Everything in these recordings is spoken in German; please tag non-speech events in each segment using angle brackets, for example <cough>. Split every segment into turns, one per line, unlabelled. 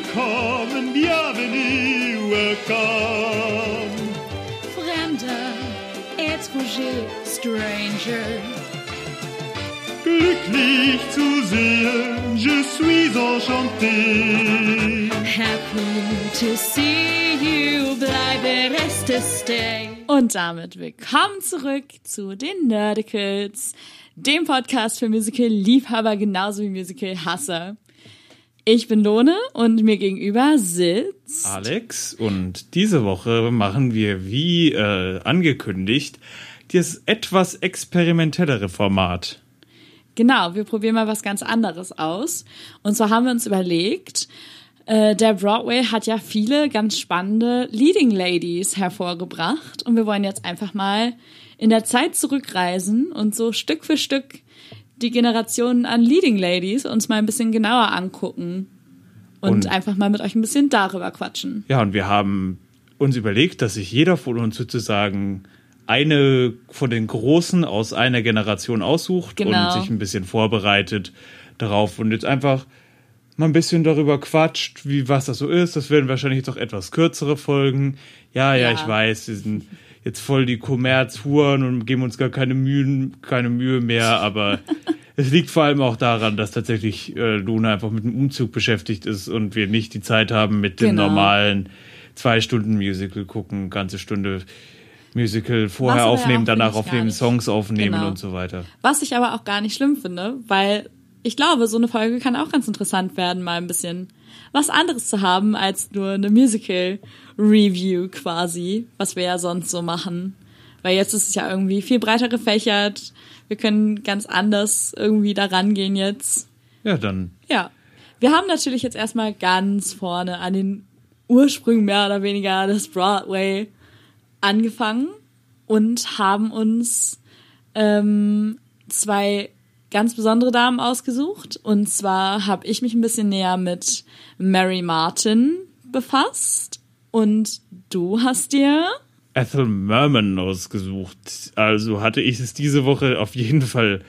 willkommen, bienvenue, welcome.
Fremder, étranger, stranger.
Glücklich zu sehen, je suis enchanté.
Happy to see you, bleibe reste stay. Und damit willkommen zurück zu den Nerdicals, dem Podcast für Musical-Liebhaber genauso wie Musical-Hasser. Ich bin Lone und mir gegenüber sitzt
Alex und diese Woche machen wir wie äh, angekündigt das etwas experimentellere Format.
Genau, wir probieren mal was ganz anderes aus. Und zwar haben wir uns überlegt, äh, der Broadway hat ja viele ganz spannende Leading Ladies hervorgebracht. Und wir wollen jetzt einfach mal in der Zeit zurückreisen und so Stück für Stück die Generationen an Leading Ladies uns mal ein bisschen genauer angucken. Und,
Und-
einfach mal mit euch ein bisschen darüber quatschen.
Ja, und wir haben uns überlegt, dass sich jeder von uns sozusagen eine von den Großen aus einer Generation aussucht
Genau.
und sich ein bisschen vorbereitet darauf und jetzt einfach mal ein bisschen darüber quatscht, wie was das so ist. Das werden wahrscheinlich doch etwas kürzere Folgen. Ja, ja,
Ja.
ich weiß, wir sind jetzt voll die Kommerzhuren und geben uns gar keine Mühen, keine Mühe mehr, <laughs> aber es liegt vor allem auch daran, dass tatsächlich äh, Luna einfach mit dem Umzug beschäftigt ist und wir nicht die Zeit haben mit dem
Genau.
normalen zwei Stunden Musical gucken, ganze Stunde Musical vorher aufnehmen, danach aufnehmen. Songs aufnehmen
Genau.
und so weiter.
Was ich aber auch gar nicht schlimm finde, weil ich glaube, so eine Folge kann auch ganz interessant werden, mal ein bisschen was anderes zu haben als nur eine Musical-Review quasi, was wir ja sonst so machen. Weil jetzt ist es ja irgendwie viel breiter gefächert. Wir können ganz anders irgendwie da rangehen jetzt.
Ja, dann
Ja. Wir haben natürlich jetzt erstmal ganz vorne an den Ursprüngen mehr oder weniger des Broadway angefangen und haben uns ähm, zwei ganz besondere Damen ausgesucht. Und zwar habe ich mich ein bisschen näher mit Mary Martin befasst und du hast dir
Ethel Merman ausgesucht. Also hatte ich es diese Woche auf jeden Fall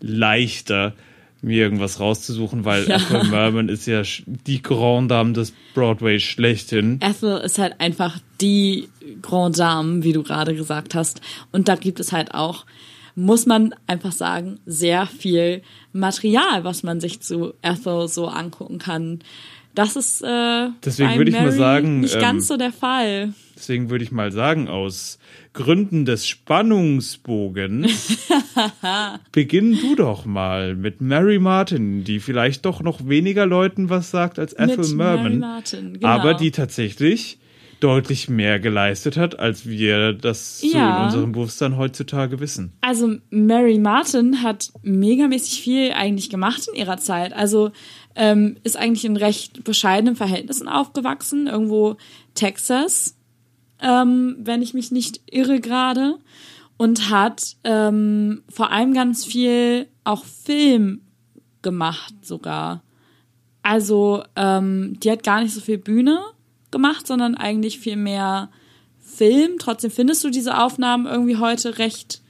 leichter, mir irgendwas rauszusuchen, weil
Ja.
Ethel Merman ist ja die Grand Dame des Broadway schlechthin.
Ethel ist halt einfach die Grand Dame, wie du gerade gesagt hast. Und da gibt es halt auch, muss man einfach sagen, sehr viel Material, was man sich zu Ethel so angucken kann. Das ist äh,
Deswegen würde ich mal
Mary
sagen,
nicht
ähm,
ganz so der Fall.
Deswegen würde ich mal sagen, aus Gründen des Spannungsbogens <laughs> beginn du doch mal mit Mary Martin, die vielleicht doch noch weniger Leuten was sagt als Ethel
Mit Mary
Merman,
Martin, genau.
aber die tatsächlich deutlich mehr geleistet hat, als wir das so
Ja.
in unserem Bewusstsein heutzutage wissen.
Also Mary Martin hat megamäßig viel eigentlich gemacht in ihrer Zeit. Also ähm, ist eigentlich in recht bescheidenen Verhältnissen aufgewachsen, irgendwo Texas, ähm, wenn ich mich nicht irre gerade. Und hat ähm, vor allem ganz viel auch Film gemacht sogar. Also ähm, die hat gar nicht so viel Bühne gemacht, sondern eigentlich viel mehr Film. Trotzdem findest du diese Aufnahmen irgendwie heute recht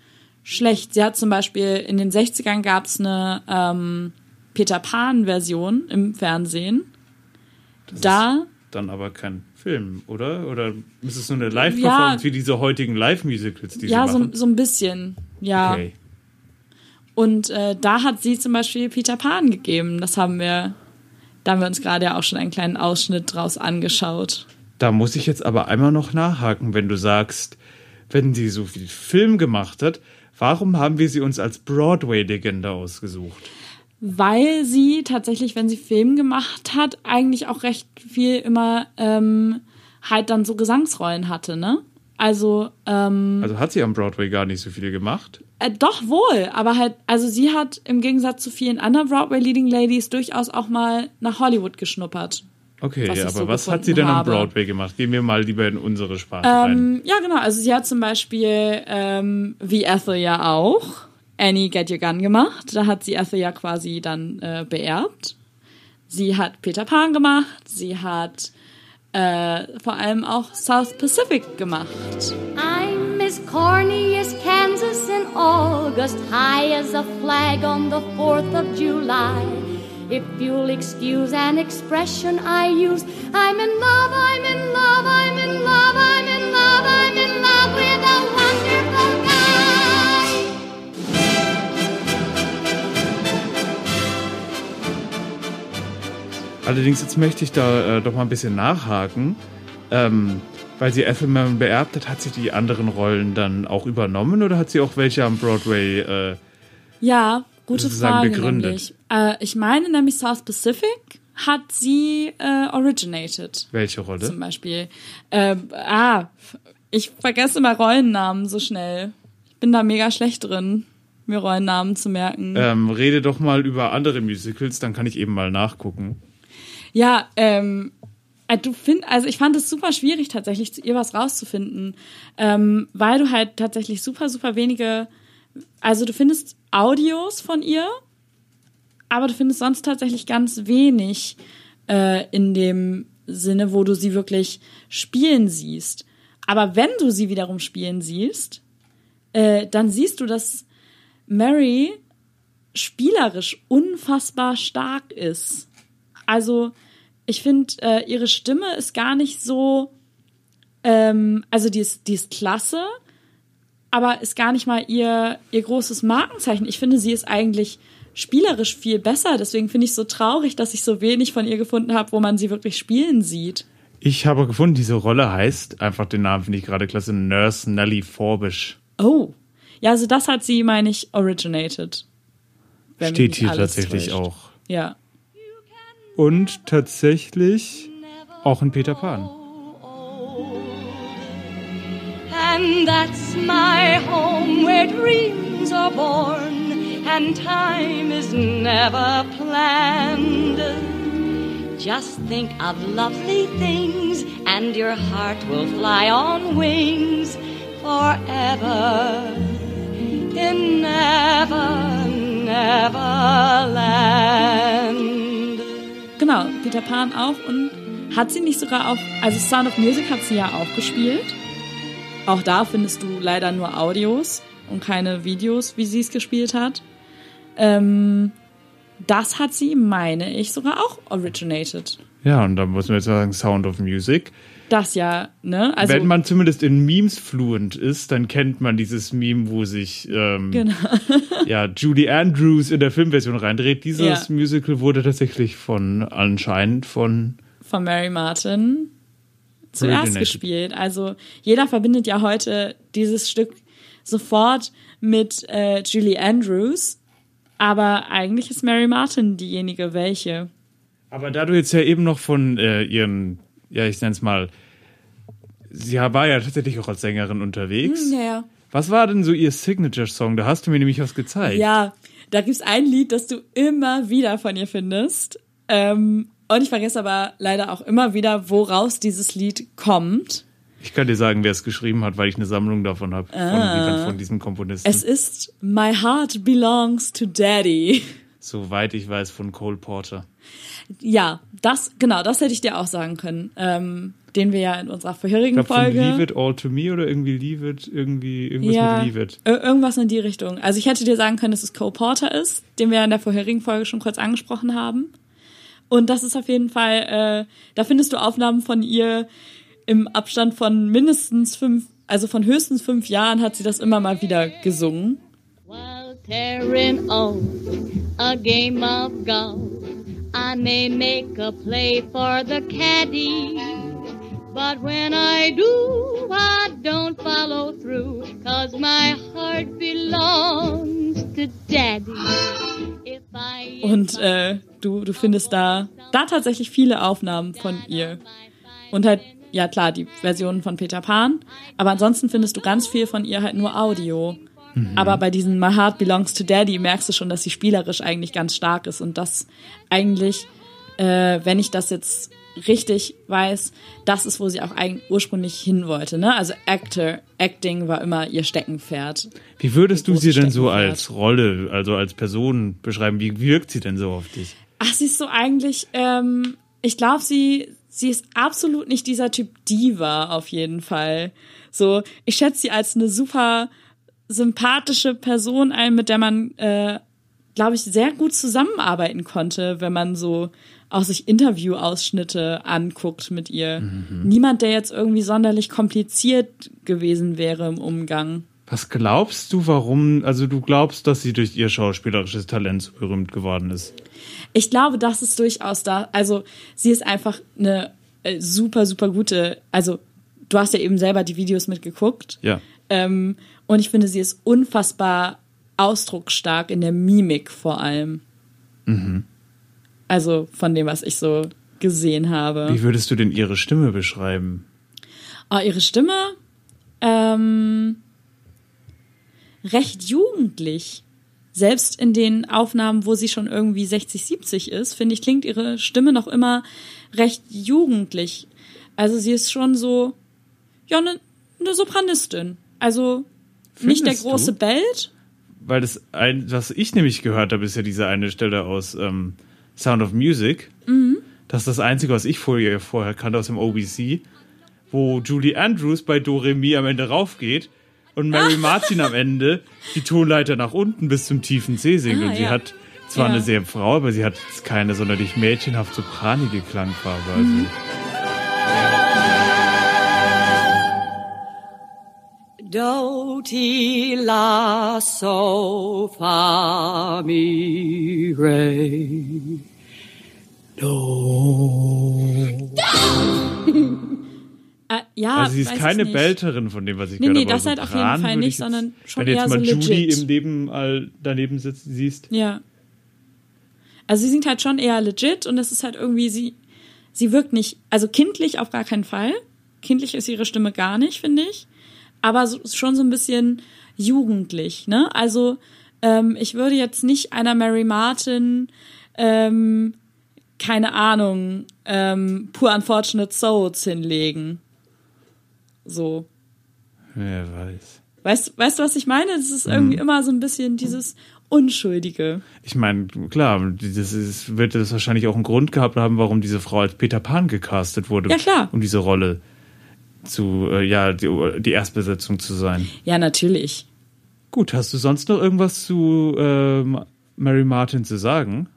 schlecht. Sie hat zum Beispiel in den 60ern gab es eine ähm, Peter Pan-Version im Fernsehen. da,
Dann aber kein Film, oder? Oder ist es nur eine Live-Performance
Ja.
wie diese heutigen Live-Musicals, die
ja,
sie
so,
machen?
so ein bisschen, ja.
Okay.
Und äh, da hat sie zum Beispiel Peter Pan gegeben. Das haben wir, da haben wir uns gerade ja auch schon einen kleinen Ausschnitt draus angeschaut.
Da muss ich jetzt aber einmal noch nachhaken, wenn du sagst, wenn sie so viel Film gemacht hat, warum haben wir sie uns als Broadway-Legende ausgesucht?
Weil sie tatsächlich, wenn sie Film gemacht hat, eigentlich auch recht viel immer ähm, halt dann so Gesangsrollen hatte, ne? Also, ähm,
Also hat sie am Broadway gar nicht so viel gemacht?
Äh, doch wohl, aber halt, also sie hat im Gegensatz zu vielen anderen Broadway Leading Ladies durchaus auch mal nach Hollywood geschnuppert.
Okay,
Was ich
aber
so
was hat sie denn am
habe.
Broadway gemacht? Gehen wir mal lieber in unsere Sprache rein.
Ähm, ja, genau. Also sie hat zum Beispiel, ähm, wie Ethel ja auch, Annie Get Your Gun gemacht. Da hat sie Ethel ja quasi dann äh, beerbt. Sie hat Peter Pan gemacht. Sie hat äh, vor allem auch South Pacific gemacht.
As corny as Kansas in August, high as a flag on the 4th of July. If you'll excuse an expression I use, I'm in love, I'm in love, I'm in love, I'm in love, I'm in love with a wonderful guy.
Allerdings, jetzt möchte ich da äh, doch mal ein bisschen nachhaken. Ähm, weil sie Ethelman beerbt hat, hat sie die anderen Rollen dann auch übernommen oder hat sie auch welche am Broadway? Äh,
Ja, gute Frage.
begründet.
Äh, ich meine nämlich South Pacific hat sie äh, originated.
welche Rolle?
Zum Beispiel. Äh, ah, ich vergesse immer Rollennamen so schnell. Ich bin da mega schlecht drin, mir Rollennamen zu merken.
Ähm, rede doch mal über andere Musicals, dann kann ich eben mal nachgucken.
Ja, ähm, äh, du find, also ich fand es super schwierig tatsächlich zu ihr was rauszufinden, ähm, weil du halt tatsächlich super super wenige, also du findest Audios von ihr, aber du findest sonst tatsächlich ganz wenig äh, in dem Sinne, wo du sie wirklich spielen siehst. Aber wenn du sie wiederum spielen siehst, äh, dann siehst du, dass Mary spielerisch unfassbar stark ist. Also ich finde, äh, ihre Stimme ist gar nicht so, ähm, also die ist, die ist klasse, aber ist gar nicht mal ihr, ihr großes Markenzeichen. Ich finde, sie ist eigentlich spielerisch viel besser. Deswegen finde ich es so traurig, dass ich so wenig von ihr gefunden habe, wo man sie wirklich spielen sieht.
Ich habe gefunden, diese Rolle heißt, einfach den Namen finde ich gerade klasse, Nurse Nellie Forbish.
Oh. Ja, also das hat sie, meine ich, originated.
Steht hier tatsächlich
täuscht.
auch.
Ja.
Und tatsächlich auch in Peter Pan.
And that's my home where dreams are born and time is never planned. Just think of lovely things and your heart will fly on wings forever in never, never land.
Genau, Peter Pan auch. Und hat sie nicht sogar auch, also Sound of Music hat sie ja auch gespielt. Auch da findest du leider nur Audios und keine Videos, wie sie es gespielt hat. Ähm, das hat sie, meine ich, sogar auch originated.
Ja, und da muss man jetzt sagen, Sound of Music.
Das ja, ne? Also,
Wenn man zumindest in Memes fluent ist, dann kennt man dieses Meme, wo sich ähm,
genau. <laughs>
ja, Julie Andrews in der Filmversion reindreht. Dieses
Ja.
Musical wurde tatsächlich von anscheinend von
von Mary Martin zuerst gespielt. Also jeder verbindet ja heute dieses Stück sofort mit äh, Julie Andrews, aber eigentlich ist Mary Martin diejenige, welche.
Aber da du jetzt ja eben noch von äh, ihren, ja, ich nenne es mal, sie war ja tatsächlich auch als Sängerin unterwegs.
Ja,
Was war denn so ihr Signature-Song? Da hast du mir nämlich was gezeigt.
ja. Da gibt's ein Lied, das du immer wieder von ihr findest. Ähm, und ich vergesse aber leider auch immer wieder, woraus dieses Lied kommt.
Ich kann dir sagen, wer es geschrieben hat, weil ich eine Sammlung davon habe, von, von diesem Komponisten.
Ah. Es ist My Heart Belongs to Daddy.
Soweit ich weiß, von Cole Porter.
Ja, das, genau, das hätte ich dir auch sagen können. Ähm, den wir ja in unserer
Ich
vorherigen
glaube von
Folge.
Leave It All to Me oder irgendwie Leave It, irgendwie, irgendwas
ja,
mit Leave It.
ir- irgendwas in die Richtung. Also ich hätte dir sagen können, dass es Cole Porter ist, den wir in der vorherigen Folge schon kurz angesprochen haben. Und das ist auf jeden Fall, äh, da findest du Aufnahmen von ihr im Abstand von mindestens fünf, also von höchstens fünf Jahren hat sie das immer mal wieder gesungen.
While tearing off a game of golf, I may make a play for the caddy. But when I do, I don't follow through, cause my heart belongs to daddy.
Und äh, du, du findest da, da tatsächlich viele Aufnahmen von ihr. Und halt, ja klar, die Versionen von Peter Pan. Aber ansonsten findest du ganz viel von ihr halt nur Audio. Aber bei diesem My Heart Belongs to Daddy merkst du schon, dass sie spielerisch eigentlich ganz stark ist. Und das eigentlich, äh, wenn ich das jetzt richtig weiß, das ist, wo sie auch eigentlich ursprünglich hin wollte. Ne? Also Actor, Acting war immer ihr Steckenpferd.
Wie würdest du sie denn so als Rolle, also als Person beschreiben? Wie wirkt sie denn so auf dich?
Ach, sie ist so eigentlich, ähm, ich glaube, sie, sie ist absolut nicht dieser Typ Diva auf jeden Fall. So, ich schätze sie als eine super sympathische Person ein, mit der man äh, glaube ich, sehr gut zusammenarbeiten konnte, wenn man so auch sich Interview-Ausschnitte anguckt mit ihr. Niemand, der jetzt irgendwie sonderlich kompliziert gewesen wäre im Umgang.
Was glaubst du, warum, also du glaubst, dass sie durch ihr schauspielerisches Talent so berühmt geworden ist?
Ich glaube, das ist durchaus da. Also, sie ist einfach eine äh, super, super gute. Also, du hast ja eben selber die Videos mitgeguckt.
Ja.
Ähm, und ich finde, sie ist unfassbar ausdrucksstark in der Mimik vor allem. Also von dem, was ich so gesehen habe.
Wie würdest du denn ihre Stimme beschreiben?
Oh, ihre Stimme ähm, recht jugendlich. Selbst in den Aufnahmen, wo sie schon irgendwie 60, 70 ist, finde ich, klingt ihre Stimme noch immer recht jugendlich. Also sie ist schon so, ja, eine ne Sopranistin. Also nicht der
Findest
große
du?
Belt.
Weil das ein, was ich nämlich gehört habe, ist ja diese eine Stelle aus ähm, Sound of Music. Das ist das Einzige, was ich vorher, vorher kannte aus dem OBC, wo Julie Andrews bei Do Re Mi am Ende raufgeht und Mary <laughs> Martin am Ende die Tonleiter nach unten bis zum tiefen C singt.
Ah,
und sie
ja.
hat zwar
Ja.
eine sehr Frau, aber sie hat keine sonderlich mädchenhaft sopranige Klangfarbe. Also.
Mhm.
Doti lasso fa mi re. Do.
Äh, ja,
Also sie ist keine. Belterin von dem, was ich
Nee,
gehört
nee,
habe.
das
aber
halt auf jeden Fall nicht,
jetzt-
sondern schon
Wenn du jetzt
eher
mal
so
Judy
legit.
im Leben all daneben sitzt, siehst.
Ja. Also sie singt halt schon eher legit und es ist halt irgendwie, sie, sie wirkt nicht, also kindlich auf gar keinen Fall. Kindlich ist ihre Stimme gar nicht, finde ich. Aber so, schon so ein bisschen jugendlich, ne? Also ähm, ich würde jetzt nicht einer Mary Martin, ähm, keine Ahnung, ähm, Poor Unfortunate Souls hinlegen. So.
Wer weiß.
Weißt, weißt du, was ich meine? Es ist irgendwie immer so ein bisschen dieses Unschuldige.
Ich meine, klar, das ist, wird das wahrscheinlich auch einen Grund gehabt haben, warum diese Frau als Peter Pan gecastet wurde.
Ja, klar.
Um diese Rolle zu, äh, ja, die, die Erstbesetzung zu sein.
Ja, natürlich.
Gut, hast du sonst noch irgendwas zu ähm, Mary Martin zu sagen?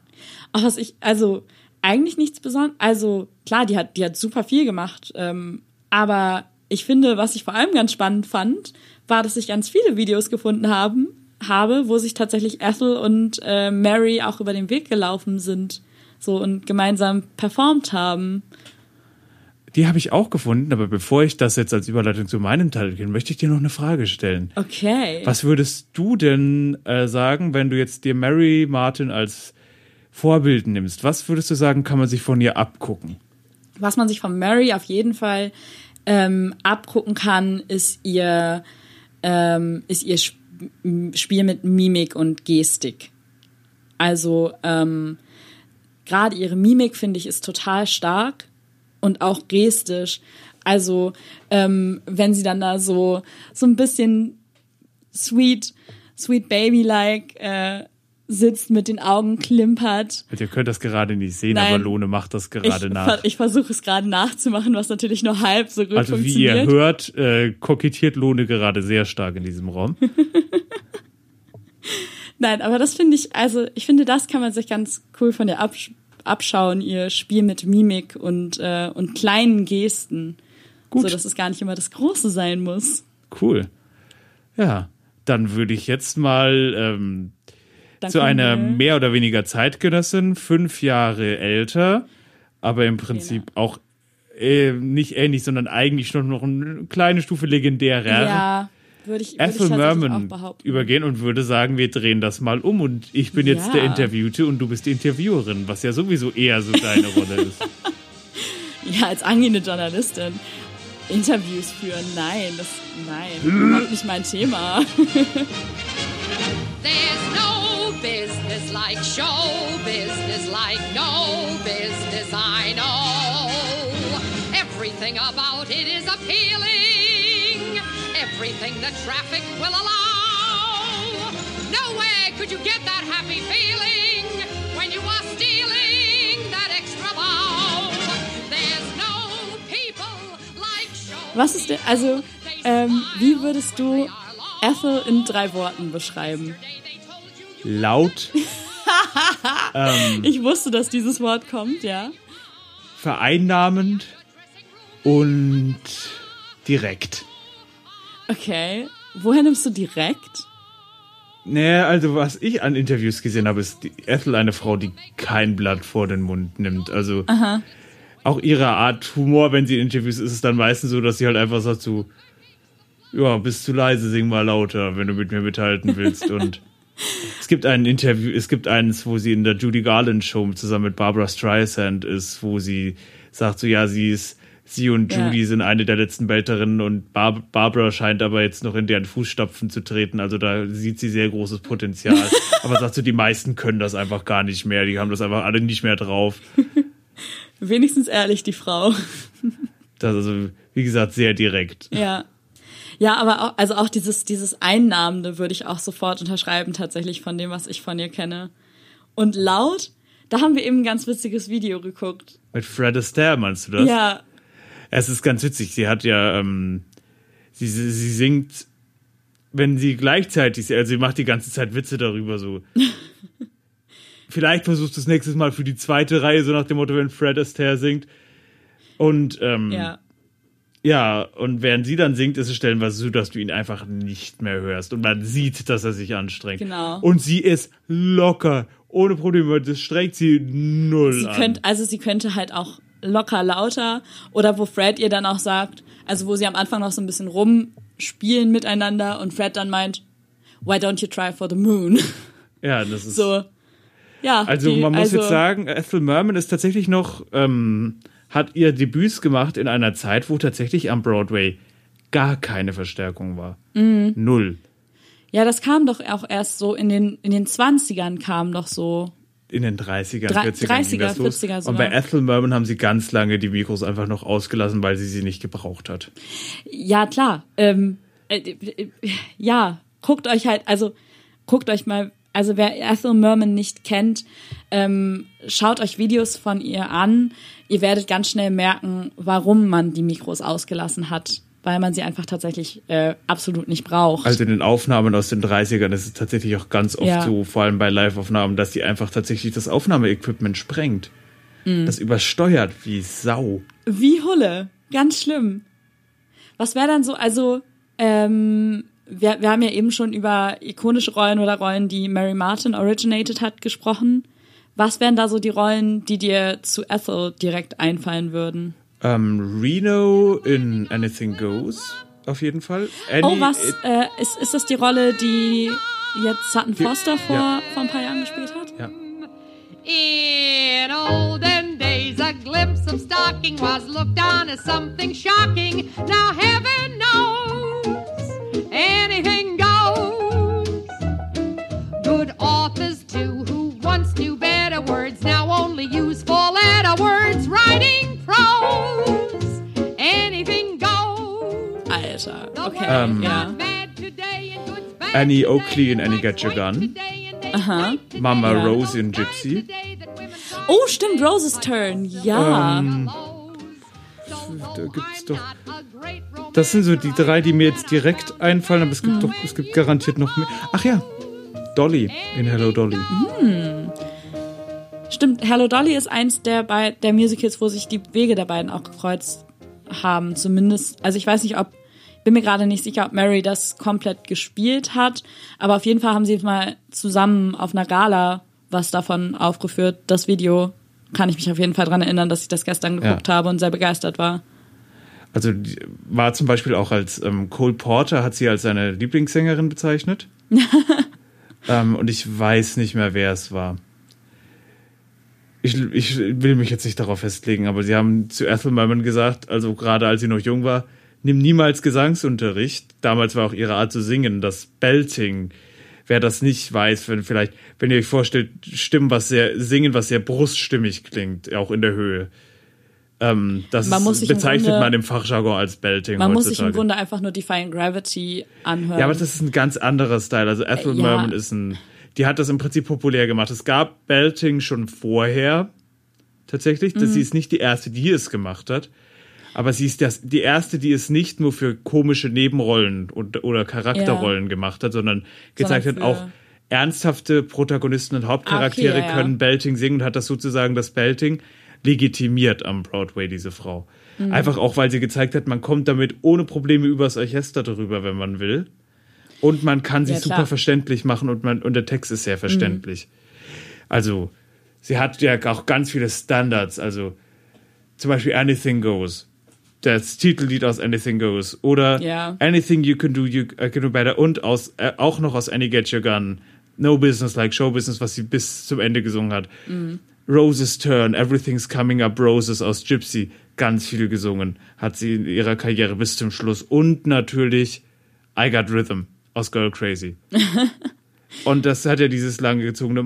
Ach, was ich, also eigentlich nichts Besonderes. Also klar, die hat, die hat super viel gemacht. Ähm, aber ich finde, was ich vor allem ganz spannend fand, war, dass ich ganz viele Videos gefunden haben, habe, wo sich tatsächlich Ethel und äh, Mary auch über den Weg gelaufen sind. So und gemeinsam performt haben.
Die habe ich auch gefunden, aber bevor ich das jetzt als Überleitung zu meinem Teil gehe, möchte ich dir noch eine Frage stellen.
Okay.
Was würdest du denn äh, sagen, wenn du jetzt dir Mary Martin als Vorbild nimmst? Was würdest du sagen, kann man sich von ihr abgucken?
Was man sich von Mary auf jeden Fall ähm, abgucken kann, ist ihr, ähm, ist ihr Sp Spiel mit Mimik und Gestik. Also ähm, gerade ihre Mimik finde ich ist total stark und auch gestisch. Also ähm, wenn sie dann da so so ein bisschen sweet, sweet baby-like äh, sitzt, mit den Augen klimpert.
Ihr könnt das gerade nicht sehen,
Nein.
aber Lone macht das gerade
ich,
nach.
ich versuche es gerade nachzumachen, was natürlich nur halb so gut
Also wie ihr
funktioniert.
hört, äh, kokettiert Lone gerade sehr stark in diesem Raum. <laughs>
Nein, aber das finde ich, also ich finde, das kann man sich ganz cool von ihr absch abschauen, ihr Spiel mit Mimik und, äh, und kleinen Gesten.
Gut.
So dass es gar nicht immer das Große sein muss.
Cool. Ja, dann würde ich jetzt mal ähm, zu einer mehr oder weniger Zeitgenossin, fünf Jahre älter, aber im Prinzip
Genau.
auch äh, nicht ähnlich, sondern eigentlich schon noch eine kleine Stufe legendärer.
Ja, würde ich, würde ich
Ethel
tatsächlich auch
Merman
behaupten.
übergehen und würde sagen, wir drehen das mal um und ich bin jetzt
Ja.
der Interviewte und du bist die Interviewerin, was ja sowieso eher so deine Rolle <laughs> ist.
Ja, als angehende Journalistin. Interviews führen, nein, das, nein, überhaupt nicht mein Thema. <laughs>
There's no business like show business, like no business I know. Everything about it is appealing, everything the traffic will allow. Nowhere could you get that happy feeling when you are stealing that extra bow. There's no people like show.
Was ist denn, also, ähm, wie würdest du Ethel in drei Worten beschreiben?
Laut,
Ich wusste, dass dieses Wort kommt, ja.
vereinnahmend und direkt.
Okay. Woher nimmst du direkt?
Naja, also was ich an Interviews gesehen habe, ist die Ethel eine Frau, die kein Blatt vor den Mund nimmt. Also auch ihre Art Humor, wenn sie in Interviews ist, ist es dann meistens so, dass sie halt einfach sagt so, ja, bist zu leise, sing mal lauter, wenn du mit mir mithalten willst. <laughs> Und es gibt ein Interview, es gibt eins, wo sie in der Judy Garland Show zusammen mit Barbara Streisand ist, wo sie sagt so, ja, sie ist, sie und
Ja.
Judy sind eine der letzten Wälterinnen und Bar Barbara scheint aber jetzt noch in deren Fußstapfen zu treten. Also da sieht sie sehr großes Potenzial. <laughs> aber sagt so, die meisten können das einfach gar nicht mehr. Die haben das einfach alle nicht mehr drauf. <laughs>
Wenigstens ehrlich, die Frau.
Das ist also, wie gesagt, sehr direkt.
Ja. Ja, aber auch, also auch dieses, dieses Einnahmende würde ich auch sofort unterschreiben, tatsächlich von dem, was ich von ihr kenne. Und laut, da haben wir eben ein ganz witziges Video geguckt.
Mit Fred Astaire meinst du das?
Ja,
Es ist ganz witzig. Sie hat ja, ähm, sie, sie singt, wenn sie gleichzeitig, also sie macht die ganze Zeit Witze darüber so. <laughs> Vielleicht versuchst du es nächstes Mal für die zweite Reihe, so nach dem Motto, wenn Fred Astaire singt. Und ähm,
ja.
ja, und während sie dann singt, ist es stellenweise so, dass du ihn einfach nicht mehr hörst. Und man sieht, dass er sich anstrengt.
Genau.
Und sie ist locker, ohne Probleme. Das strengt sie null
Sie
an.
könnte, also sie könnte halt auch locker lauter oder wo Fred ihr dann auch sagt, also wo sie am Anfang noch so ein bisschen rumspielen miteinander und Fred dann meint, why don't you try for the moon? <laughs>
ja, das ist
So, ja.
Also
die-
man muss
also,
jetzt sagen, Ethel Merman ist tatsächlich noch, ähm, hat ihr Debüts gemacht in einer Zeit, wo tatsächlich am Broadway gar keine Verstärkung war.
Mhm.
Null.
Ja, das kam doch auch erst so in den, in den 20ern kam doch so.
In den 30er,
Drei-
40er,
30er,
ging das los.
40er
Und
sogar.
bei Ethel Merman haben sie ganz lange die Mikros einfach noch ausgelassen, weil sie sie nicht gebraucht hat.
Ja, klar. Ähm, äh, äh, ja, guckt euch halt, also guckt euch mal, also wer Ethel Merman nicht kennt, ähm, schaut euch Videos von ihr an. Ihr werdet ganz schnell merken, warum man die Mikros ausgelassen hat, weil man sie einfach tatsächlich äh, absolut nicht braucht.
Also in den Aufnahmen aus den 30ern ist es tatsächlich auch ganz oft
Ja.
so, vor allem bei Live-Aufnahmen, dass die einfach tatsächlich das Aufnahmeequipment sprengt.
Mhm.
Das übersteuert wie Sau.
Wie Hulle. Ganz schlimm. Was wäre dann so, also, ähm, wir, wir haben ja eben schon über ikonische Rollen oder Rollen, die Mary Martin originated hat, gesprochen. Was wären da so die Rollen, die dir zu Ethel direkt einfallen würden?
Ähm, Reno in Anything Goes, auf jeden Fall. Annie,
oh, was? Äh, ist, ist das die Rolle, die jetzt Sutton
Die-
Foster vor,
ja.
vor ein paar Jahren gespielt hat?
Ja.
In olden days, a glimpse of stocking was looked on as something shocking. Now heaven knows anything goes. Good authors too, who once knew better words, now only use four-letter words. Writing The
okay,
Ähm,
ja.
Annie Oakley in Annie Got Your Gun.
Aha.
Mama
Ja.
Rose in Gypsy.
Oh, stimmt, Rose's Turn, ja.
Ähm, da gibt's doch- Das sind so die drei, die mir jetzt direkt einfallen, aber es gibt doch, es gibt garantiert noch mehr. Ach ja, Dolly in Hello Dolly.
Stimmt, Hello Dolly ist eins der, bei, der Musicals, wo sich die Wege der beiden auch gekreuzt haben. Zumindest, also ich weiß nicht, ob, bin mir gerade nicht sicher, ob Mary das komplett gespielt hat, aber auf jeden Fall haben sie mal zusammen auf einer Gala was davon aufgeführt. Das Video kann ich mich auf jeden Fall dran erinnern, dass ich das gestern geguckt
Ja.
habe und sehr begeistert war.
Also war zum Beispiel auch als ähm, Cole Porter hat sie als seine Lieblingssängerin bezeichnet. <laughs> ähm, und ich weiß nicht mehr, wer es war. Ich, ich will mich jetzt nicht darauf festlegen, aber sie haben zu Ethel Merman gesagt, also gerade als sie noch jung war, nimm niemals Gesangsunterricht. Damals war auch ihre Art zu singen, das Belting. Wer das nicht weiß, wenn vielleicht, wenn ihr euch vorstellt, Stimmen, was sehr, singen, was sehr bruststimmig klingt, auch in der Höhe. Ähm, das
Man muss im
bezeichnet
Grunde-
man im Fachjargon als Belting
Man muss
heutzutage.
sich im Grunde einfach nur Defying Gravity anhören.
Ja, aber das ist ein ganz anderer Style. Also Ethel
Ja.
Merman ist ein, die hat das im Prinzip populär gemacht. Es gab Belting schon vorher, tatsächlich.
Mhm.
Das, Sie ist nicht die erste, die es gemacht hat. Aber sie ist das, die erste, die es nicht nur für komische Nebenrollen und, oder Charakterrollen gemacht hat, sondern gezeigt
Sondern
hat, auch ernsthafte Protagonisten und Hauptcharaktere
okay, ja, ja.
können Belting singen und hat das sozusagen das Belting legitimiert am Broadway, diese Frau.
Mhm.
Einfach auch, weil sie gezeigt hat, man kommt damit ohne Probleme übers Orchester drüber, wenn man will. Und man kann sie
Ja,
super.
Mhm.
verständlich machen und, man, und der Text ist sehr verständlich. Also, sie hat ja auch ganz viele Standards. Also, zum Beispiel Anything Goes. Das Titellied aus Anything Goes. Oder
Ja.
Anything You Can Do, You I Can Do Better. Und aus, äh, auch noch aus Any Get Your Gun. No Business Like Show Business, was sie bis zum Ende gesungen hat. Roses Turn, Everything's Coming Up Roses aus Gypsy. Ganz viel gesungen. Hat sie in ihrer Karriere bis zum Schluss. Und natürlich I Got Rhythm aus Girl Crazy. <laughs> Und das hat ja dieses lange gezogene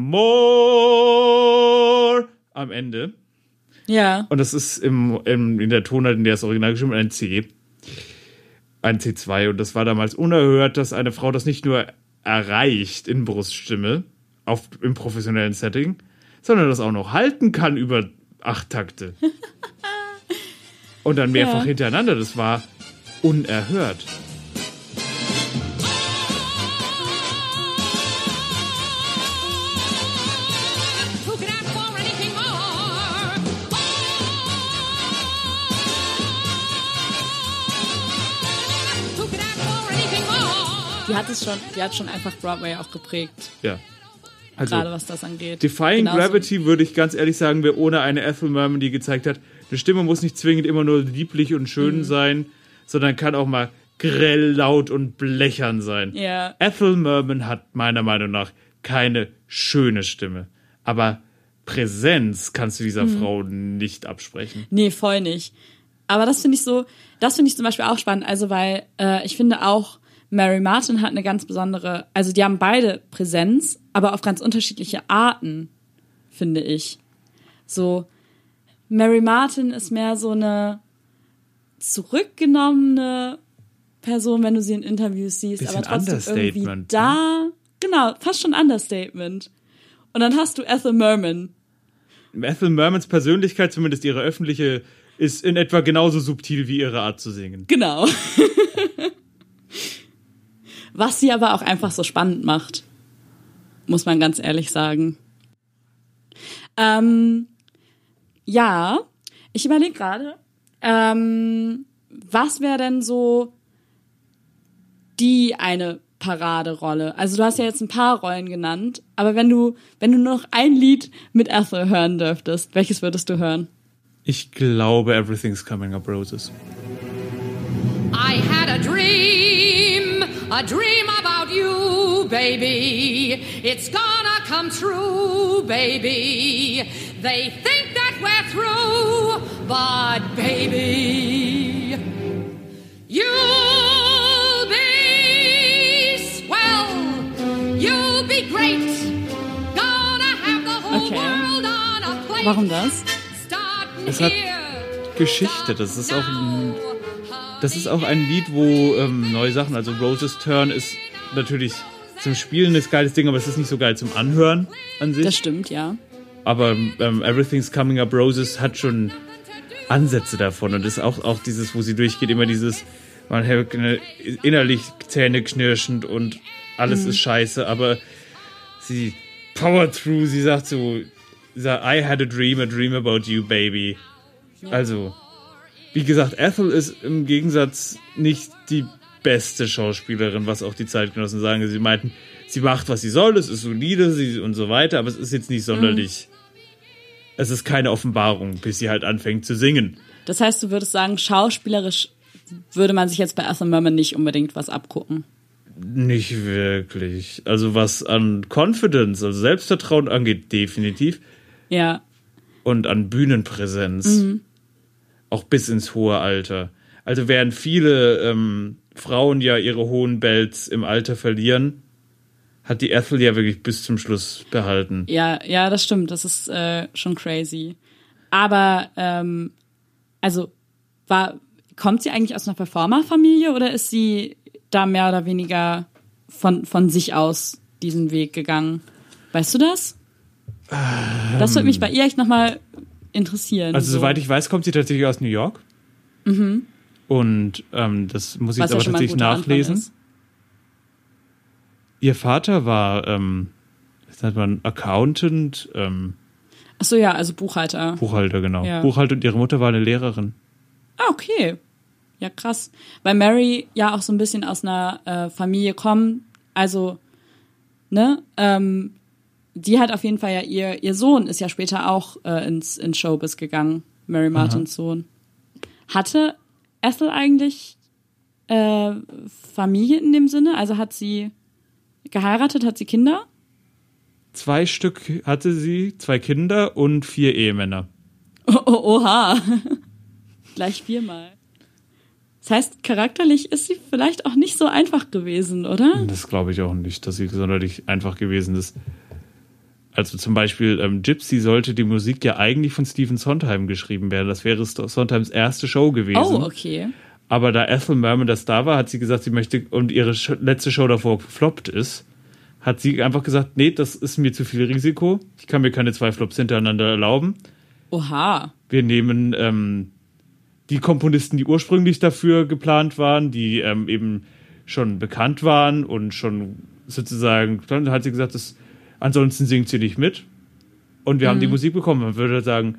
More am Ende.
Ja.
Und das ist im, im, in der Tonart, in der es original geschrieben ein C. Ein C2. Und das war damals unerhört, dass eine Frau das nicht nur erreicht in Bruststimme auf, im professionellen Setting, sondern das auch noch halten kann über acht Takte. <laughs> Und dann mehrfach
Ja.
hintereinander. Das war unerhört.
Die hat es schon, die hat schon einfach Broadway auch geprägt,
Ja. Also,
gerade was das angeht.
Defying
Genauso-
Gravity würde ich ganz ehrlich sagen, wäre ohne eine Ethel Merman, die gezeigt hat, eine Stimme muss nicht zwingend immer nur lieblich und schön
Mhm.
sein, sondern kann auch mal grell, laut und blechern sein.
Ja.
Ethel Merman hat meiner Meinung nach keine schöne Stimme. Aber Präsenz kannst du
Mhm.
dieser Frau nicht absprechen.
Nee, voll nicht. Aber das finde ich so, das finde ich zum Beispiel auch spannend. Also, weil äh, ich finde auch, Mary Martin hat eine ganz besondere, also die haben beide Präsenz, aber auf ganz unterschiedliche Arten, finde ich. So, Mary Martin ist mehr so eine zurückgenommene Person, wenn du sie in Interviews siehst, aber trotzdem irgendwie da. Genau, fast schon Understatement. Und dann hast du Ethel Merman.
Ethel Mermans Persönlichkeit, zumindest ihre öffentliche, ist in etwa genauso subtil wie ihre Art zu singen.
Genau. <laughs> Was sie aber auch einfach so spannend macht, muss man ganz ehrlich sagen. Ähm, ja, ich überlege gerade, ähm, was wäre denn so die eine Paraderolle? Also du hast ja jetzt ein paar Rollen genannt, aber wenn du, wenn du nur noch ein Lied mit Ethel hören dürftest, welches würdest du hören?
Ich glaube, Everything's Coming Up Roses.
I had a dream, a dream about you, baby. It's gonna come true, baby. They think that we're through, but baby, you'll be swell, you'll be great. Gonna have the whole
Okay.
world on a plate.
Warum das?
Es hat Geschichte. Das ist auch ein, das ist auch ein Lied, wo ähm, neue Sachen, also Roses Turn ist natürlich zum Spielen ist geiles Ding, aber es ist nicht so geil zum Anhören an sich.
Das stimmt, ja.
aber ähm, Everything's Coming Up Roses hat schon Ansätze davon und ist auch, auch dieses, wo sie durchgeht, immer dieses, man hat eine- innerlich Zähne knirschend und alles ist scheiße, aber sie power through, sie sagt so, I had a dream, a dream about you, baby. Also, wie gesagt, Ethel ist im Gegensatz nicht die beste Schauspielerin, was auch die Zeitgenossen sagen. Sie meinten, sie macht, was sie soll, es ist solide sie, und so weiter, aber es ist jetzt nicht sonderlich. Es ist keine Offenbarung, bis sie halt anfängt zu singen.
Das heißt, du würdest sagen, schauspielerisch würde man sich jetzt bei Ethel Merman nicht unbedingt was abgucken.
Nicht wirklich. Also was an Confidence, also Selbstvertrauen angeht, definitiv.
Ja,
Und an Bühnenpräsenz. Auch bis ins hohe Alter. Also während viele ähm, Frauen ja ihre hohen Bells im Alter verlieren, hat die Ethel ja wirklich bis zum Schluss behalten.
ja, ja, das stimmt. Das ist äh, schon crazy. Aber ähm, also war kommt sie eigentlich aus einer Performerfamilie oder ist sie da mehr oder weniger von von sich aus diesen Weg gegangen? Weißt du das? Das würde mich bei ihr echt nochmal interessieren.
Also
so.
soweit ich weiß, kommt sie tatsächlich aus New York. Und ähm, das muss ich
Was
jetzt
ja
aber tatsächlich nachlesen. Ihr Vater war, ähm, was nennt man, Accountant, ähm,
Ach so, ja, also Buchhalter.
Buchhalter, genau.
Ja.
Buchhalter und ihre Mutter war eine Lehrerin.
Ah, okay. Ja, krass. Weil Mary ja auch so ein bisschen aus einer äh, Familie kommt, also, ne, ähm, die hat auf jeden Fall ja ihr, ihr Sohn ist ja später auch äh, ins, ins Showbiz gegangen, Mary Martins Sohn. Hatte Ethel eigentlich äh, Familie in dem Sinne? Also hat sie geheiratet, hat sie Kinder?
Zwei Stück hatte sie, zwei Kinder und vier Ehemänner.
Oh, oh, oha. <laughs> Gleich viermal. Das heißt, charakterlich ist sie vielleicht auch nicht so einfach gewesen, oder?
Das glaube ich auch nicht, dass sie sonderlich einfach gewesen ist. Also zum Beispiel ähm, Gypsy sollte die Musik ja eigentlich von Stephen Sondheim geschrieben werden. Das wäre Sondheims erste Show gewesen.
Oh, okay.
Aber da Ethel Merman das da war, hat sie gesagt, sie möchte und ihre letzte Show davor gefloppt ist, hat sie einfach gesagt, nee, das ist mir zu viel Risiko. Ich kann mir keine zwei Flops hintereinander erlauben.
Oha.
Wir nehmen ähm, die Komponisten, die ursprünglich dafür geplant waren, die ähm, eben schon bekannt waren und schon sozusagen, dann hat sie gesagt, das, ansonsten singt sie nicht mit. Und wir haben die Musik bekommen. Man würde sagen,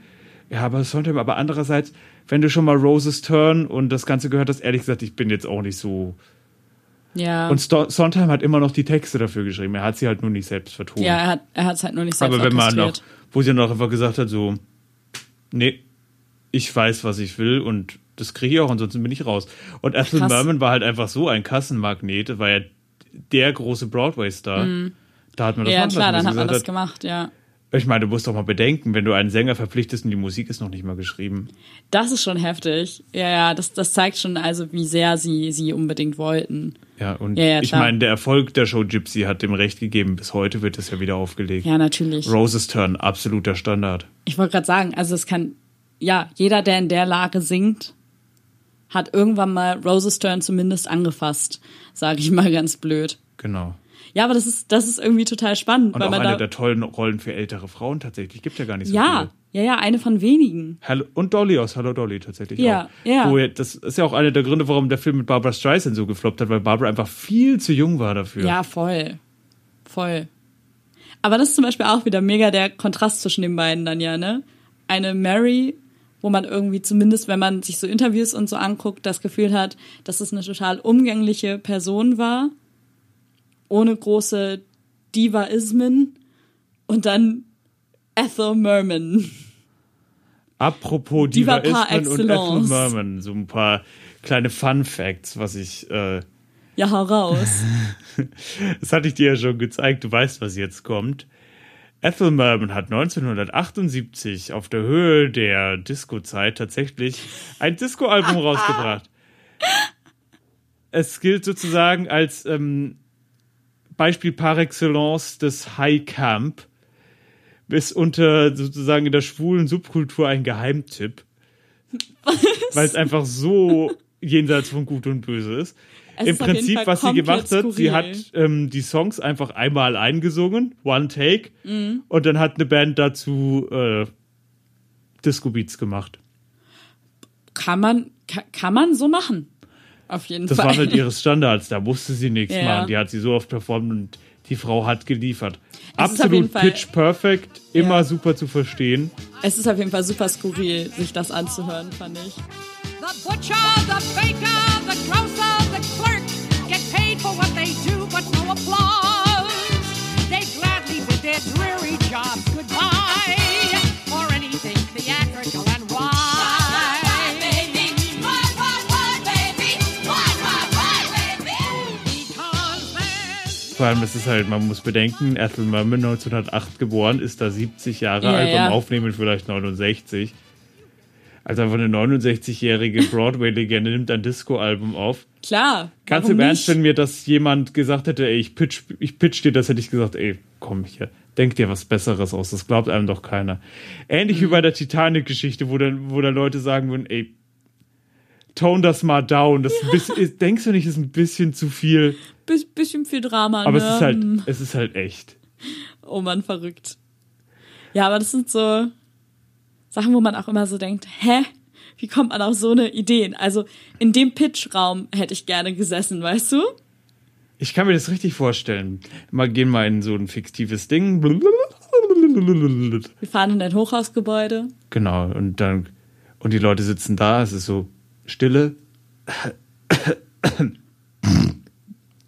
ja, aber Sondheim, aber andererseits, wenn du schon mal Roses Turn und das Ganze gehört hast, ehrlich gesagt, ich bin jetzt auch nicht so.
Ja.
Und Sto Sondheim hat immer noch die Texte dafür geschrieben. Er hat sie halt nur nicht selbst vertont.
ja, er hat er hat's halt nur nicht selbst
aber wenn man noch, wo sie dann auch einfach gesagt hat, so, nee, ich weiß, was ich will und das kriege ich auch, ansonsten bin ich raus. Und Ethel. Merman war halt einfach so ein Kassenmagnet, war ja der große Broadway-Star. Da hat man das.
Ja, klar, dann hat man das gemacht, ja.
Ich meine, du musst doch mal bedenken, wenn du einen Sänger verpflichtest und die Musik ist noch nicht mal geschrieben.
Das ist schon heftig. Ja, ja, das, das zeigt schon also, wie sehr sie sie unbedingt wollten.
Ja, und
Ja, ja,
ich meine, der Erfolg der Show Gypsy hat dem Recht gegeben. Bis heute wird es ja wieder aufgelegt.
Ja, natürlich.
Roses Turn, absoluter Standard.
Ich wollte gerade sagen, also es kann, ja, jeder, der in der Lage singt, hat irgendwann mal Roses Turn zumindest angefasst, sage ich mal ganz blöd.
Genau.
Ja, aber das ist, das ist irgendwie total spannend,
Und
weil
auch
man
eine
da,
der tollen Rollen für ältere Frauen tatsächlich. Gibt ja gar nicht so
ja,
viele.
ja, ja, eine von wenigen.
Hallo, und Dolly aus Hello Dolly tatsächlich
Ja,
auch.
ja.
Wo, ja- das ist ja auch einer der Gründe, warum der Film mit Barbara Streisand so gefloppt hat, weil Barbara einfach viel zu jung war dafür.
Ja, voll. Voll. Aber das ist zum Beispiel auch wieder mega der Kontrast zwischen den beiden dann ja, ne? Eine Mary, wo man irgendwie zumindest, wenn man sich so Interviews und so anguckt, das Gefühl hat, dass es eine total umgängliche Person war, ohne große Divaismen und dann Ethel Merman.
Apropos
Diva
Diva Istman und Ethel. Merman, so ein paar kleine Fun Facts, was ich, äh,
Ja, hau raus. <laughs>
das hatte ich dir ja schon gezeigt, du weißt, was jetzt kommt. Ethel Merman hat 1978 auf der Höhe der Disco-Zeit tatsächlich ein Disco-Album <laughs> rausgebracht. Es gilt sozusagen als ähm, Beispiel par excellence des High Camp. Ist unter sozusagen in der schwulen Subkultur ein Geheimtipp. Weil es einfach so jenseits von Gut und Böse ist.
Es
Im
ist
Prinzip, was sie gemacht hat, sie
skurril.
hat ähm, die Songs einfach einmal eingesungen, one take,
Mhm.
und dann hat eine Band dazu äh, Disco Beats gemacht.
Kann man, kann man so machen. Auf jeden
Das
Fall.
waren halt ihre Standards, da musste sie nichts
Ja.
machen. Die hat sie so oft performt und die Frau hat geliefert.
Es ist auf jeden
Absolut
Fall-
pitch perfect, immer
Ja.
super zu verstehen.
Es ist auf jeden Fall super skurril, sich das anzuhören, fand ich.
The butcher, the baker, the grocer, the clerk get paid for what they do, but no applause. They gladly bid their dreary
Vor allem ist es halt, man muss bedenken, Ethel Merman 1908 geboren, ist da 70 Jahre
Ja,
alt,
ja.
beim Aufnehmen vielleicht 69. Also einfach eine 69-jährige Broadway-Legende nimmt ein Disco-Album auf.
Klar.
Ganz im Ernst, wenn mir das jemand gesagt hätte, ey, ich pitch, ich pitch dir das, hätte ich gesagt, ey, komm hier, denk dir was Besseres aus, das glaubt einem doch keiner. Ähnlich
Mhm.
wie bei der Titanic-Geschichte, wo dann, wo dann Leute sagen würden, ey, tone das mal down, das ein bisschen, ist, denkst du nicht, ist ein bisschen zu viel,
Biss- bisschen viel Drama,
aber
ne?
es ist halt,
Hm.
es ist halt echt.
Oh man, verrückt. Ja, aber das sind so Sachen, wo man auch immer so denkt, hä? Wie kommt man auf so eine Ideen? Also in dem Pitchraum hätte ich gerne gesessen, weißt du?
Ich kann mir das richtig vorstellen. Mal gehen mal in so ein fiktives Ding.
Wir fahren in ein Hochhausgebäude.
Genau, und dann, und die Leute sitzen da, es ist so Stille.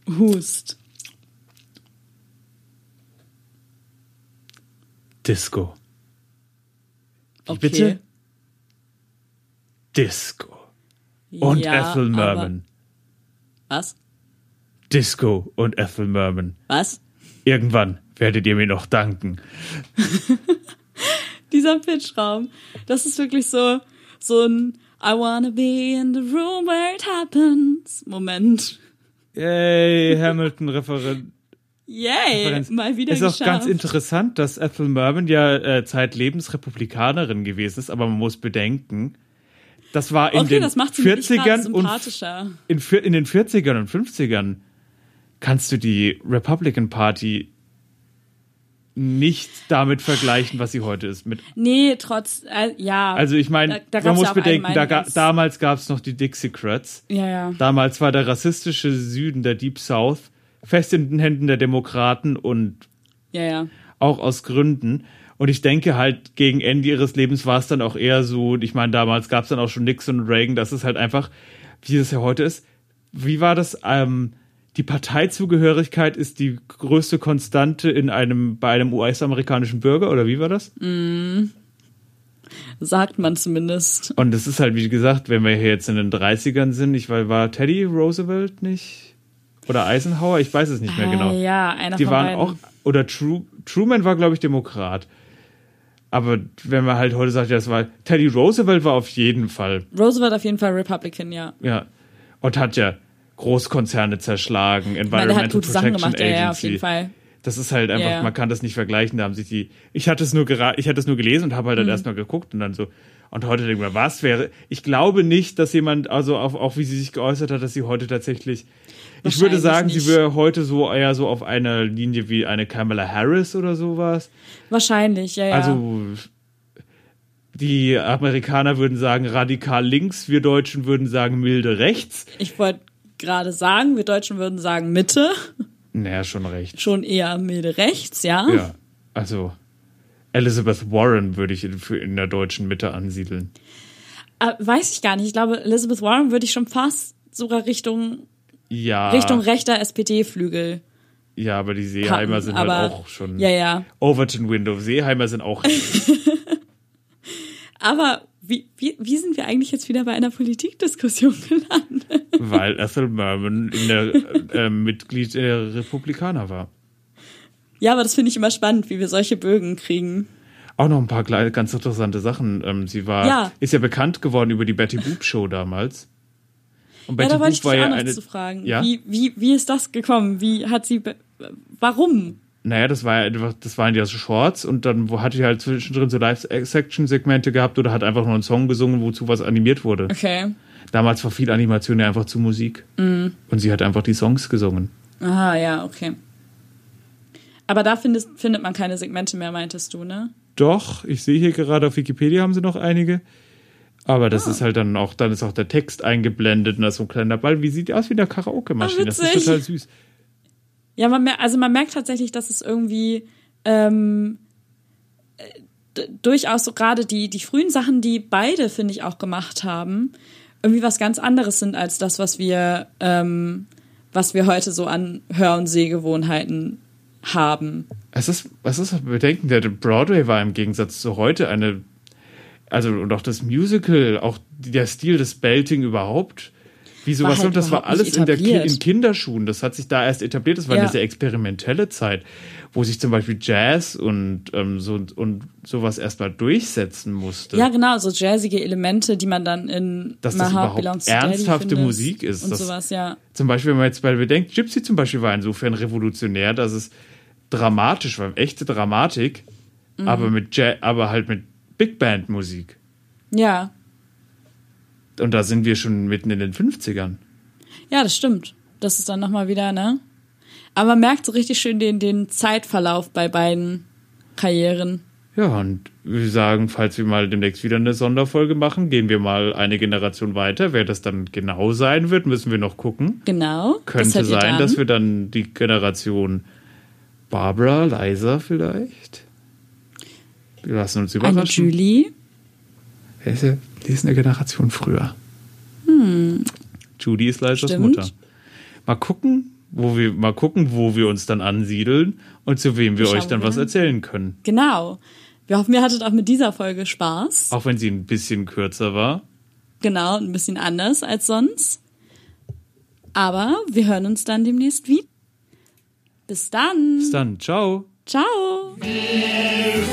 Hust.
Disco. Wie
Okay.
bitte? Disco. Und
Ja,
Ethel Merman.
Was?
Disco und Ethel Merman.
Was?
Irgendwann werdet ihr mir noch danken. <laughs>
Dieser Pitchraum. Das ist wirklich so, so ein I wanna be in the room where it happens. Moment.
Yay, Hamilton-Referent.
Yay,
Referenz.
mal wieder
Ist auch
geschafft.
ganz interessant, dass Ethel Merman ja äh, zeitlebens Republikanerin gewesen ist, aber man muss bedenken, das war in
Okay,
den
das macht sie mir nicht gerade
40ern und in, in den 40ern und 50ern kannst du die Republican Party nicht damit vergleichen, was sie heute ist. Mit,
Nee, trotz, äh, ja.
also ich meine, man muss
ja
bedenken, da, ga- damals gab es noch die Dixiecrats.
ja, ja.
Damals war der rassistische Süden, der Deep South, fest in den Händen der Demokraten und
Ja, ja.
auch aus Gründen. Und ich denke halt, gegen Ende ihres Lebens war es dann auch eher so, ich meine, damals gab es dann auch schon Nixon und Reagan, das ist halt einfach, wie es ja heute ist. Wie war das? Ähm, die Parteizugehörigkeit ist die größte Konstante in einem, bei einem US-amerikanischen Bürger, oder wie war das?
Sagt man zumindest.
Und es ist halt, wie gesagt, wenn wir hier jetzt in den 30ern sind, ich war, war Teddy Roosevelt nicht? Oder Eisenhower? Ich weiß es nicht mehr genau.
Ah, ja, einer
Die
von
waren
beiden.
auch, oder Tru, Truman war, glaube ich, Demokrat. Aber wenn man halt heute sagt, ja, das war, Teddy Roosevelt war auf jeden Fall,
Roosevelt auf jeden Fall Republican, ja.
ja, und hat ja Großkonzerne zerschlagen,
Ich meine,
Environmental
gute Sachen
Protection
gemacht, ja, ja, auf
Agency.
jeden Fall.
Das ist halt einfach,
ja.
man kann das nicht vergleichen. Da haben sich die. Ich hatte es nur gera ich hatte es nur gelesen und habe halt dann
Mhm.
erstmal geguckt und dann so. Und heute denke ich mir, was wäre. Ich glaube nicht, dass jemand, also auch, auch wie sie sich geäußert hat, dass sie heute tatsächlich. Ich würde sagen, sie
nicht.
wäre heute so eher so auf einer Linie wie eine Kamala Harris oder sowas.
Wahrscheinlich, ja, ja.
Also die Amerikaner würden sagen radikal links, wir Deutschen würden sagen milde rechts.
ich wollte gerade sagen, wir Deutschen würden sagen Mitte,
Naja, schon recht.
schon eher milde rechts, ja.
Ja, also Elizabeth Warren würde ich in, der deutschen Mitte ansiedeln.
Äh, weiß ich gar nicht. Ich glaube, Elizabeth Warren würde ich schon fast sogar Richtung,
Ja,
Richtung rechter SPD-Flügel
ja, aber die Seeheimer
packen.
sind halt auch schon
Ja, ja.
Overton Window. Seeheimer sind auch <laughs>
Aber wie, wie, wie sind wir eigentlich jetzt wieder bei einer Politikdiskussion <laughs> gelandet?
weil Ethel Merman in der äh, Mitglied der Republikaner war.
Ja, aber das finde ich immer spannend, wie wir solche Bögen kriegen.
Auch noch ein paar kleine, ganz interessante Sachen. Ähm, sie war,
Ja.
ist ja bekannt geworden über die Betty Boop Show damals. Und
ja,
Betty
da wollte ich
Boop
dich
war
auch
ja
noch
eine,
zu fragen.
Ja?
Wie, wie, wie ist das gekommen? Wie hat sie, warum?
Naja, das war einfach, das waren ja so Shorts und dann wo hatte ich halt zwischendrin so Live-Section-Segmente gehabt oder hat einfach nur einen Song gesungen, wozu was animiert wurde.
Okay.
Damals war viel Animation ja einfach zu Musik.
Mhm.
Und sie hat einfach die Songs gesungen.
Aha, ja, okay. Aber da findest, findet man keine Segmente mehr, meintest du, ne?
Doch, ich sehe hier gerade auf Wikipedia haben sie noch einige. Aber
Ah.
das ist halt dann auch, dann ist auch der Text eingeblendet und da ist so ein kleiner Ball. Wie sieht die aus wie eine Karaoke-Maschine?
Ah,
das ist
witzig.
total süß.
Ja, man mer also man merkt tatsächlich, dass es irgendwie ähm, äh, durchaus so gerade die, die frühen Sachen, die beide, finde ich, auch gemacht haben, irgendwie was ganz anderes sind als das, was wir, ähm, was wir heute so an Hör- und Sehgewohnheiten haben.
Es ist, es ist bedenken, der Broadway war im Gegensatz zu heute eine, also und auch das Musical, auch der Stil des Belting überhaupt. Wie sowas,
halt
das war alles in, der Ki in Kinderschuhen. Das hat sich da erst etabliert. Das war
Ja.
eine sehr experimentelle Zeit, wo sich zum Beispiel Jazz und, ähm, so, und sowas erstmal durchsetzen musste.
Ja, genau, so jazzige Elemente, die man dann in
Dass das überhaupt ernsthafte Musik ist,
Und
das-
sowas, ja.
Zum Beispiel, wenn man jetzt mal bedenkt, Gypsy zum Beispiel war insofern revolutionär, dass es dramatisch war, echte Dramatik,
Mhm.
aber mit Ja- aber halt mit Big Band Musik.
Ja,
Und da sind wir schon mitten in den 50ern.
Ja, das stimmt. Das ist dann nochmal wieder, ne? Aber man merkt so richtig schön den, den Zeitverlauf bei beiden Karrieren.
Ja, und wir sagen, falls wir mal demnächst wieder eine Sonderfolge machen, gehen wir mal eine Generation weiter. Wer das dann genau sein wird, müssen wir noch gucken.
Genau. das
Könnte
ihr
sein, dass wir dann die Generation Barbara, Liza vielleicht. Wir lassen uns
Eine
überraschen.
Julie.
Die ist eine Generation früher. Judy ist
Hm. Stimmt.
Mutter. Mal gucken, wo wir mal gucken, wo wir uns dann ansiedeln und zu wem wir
Schauen
euch dann
wir.
was erzählen können.
Genau. Wir hoffen, ihr hattet auch mit dieser Folge Spaß.
Auch wenn sie ein bisschen kürzer war.
Genau, ein bisschen anders als sonst. Aber wir hören uns dann demnächst wieder. Bis dann.
Bis dann. Ciao.
Ciao.
Wir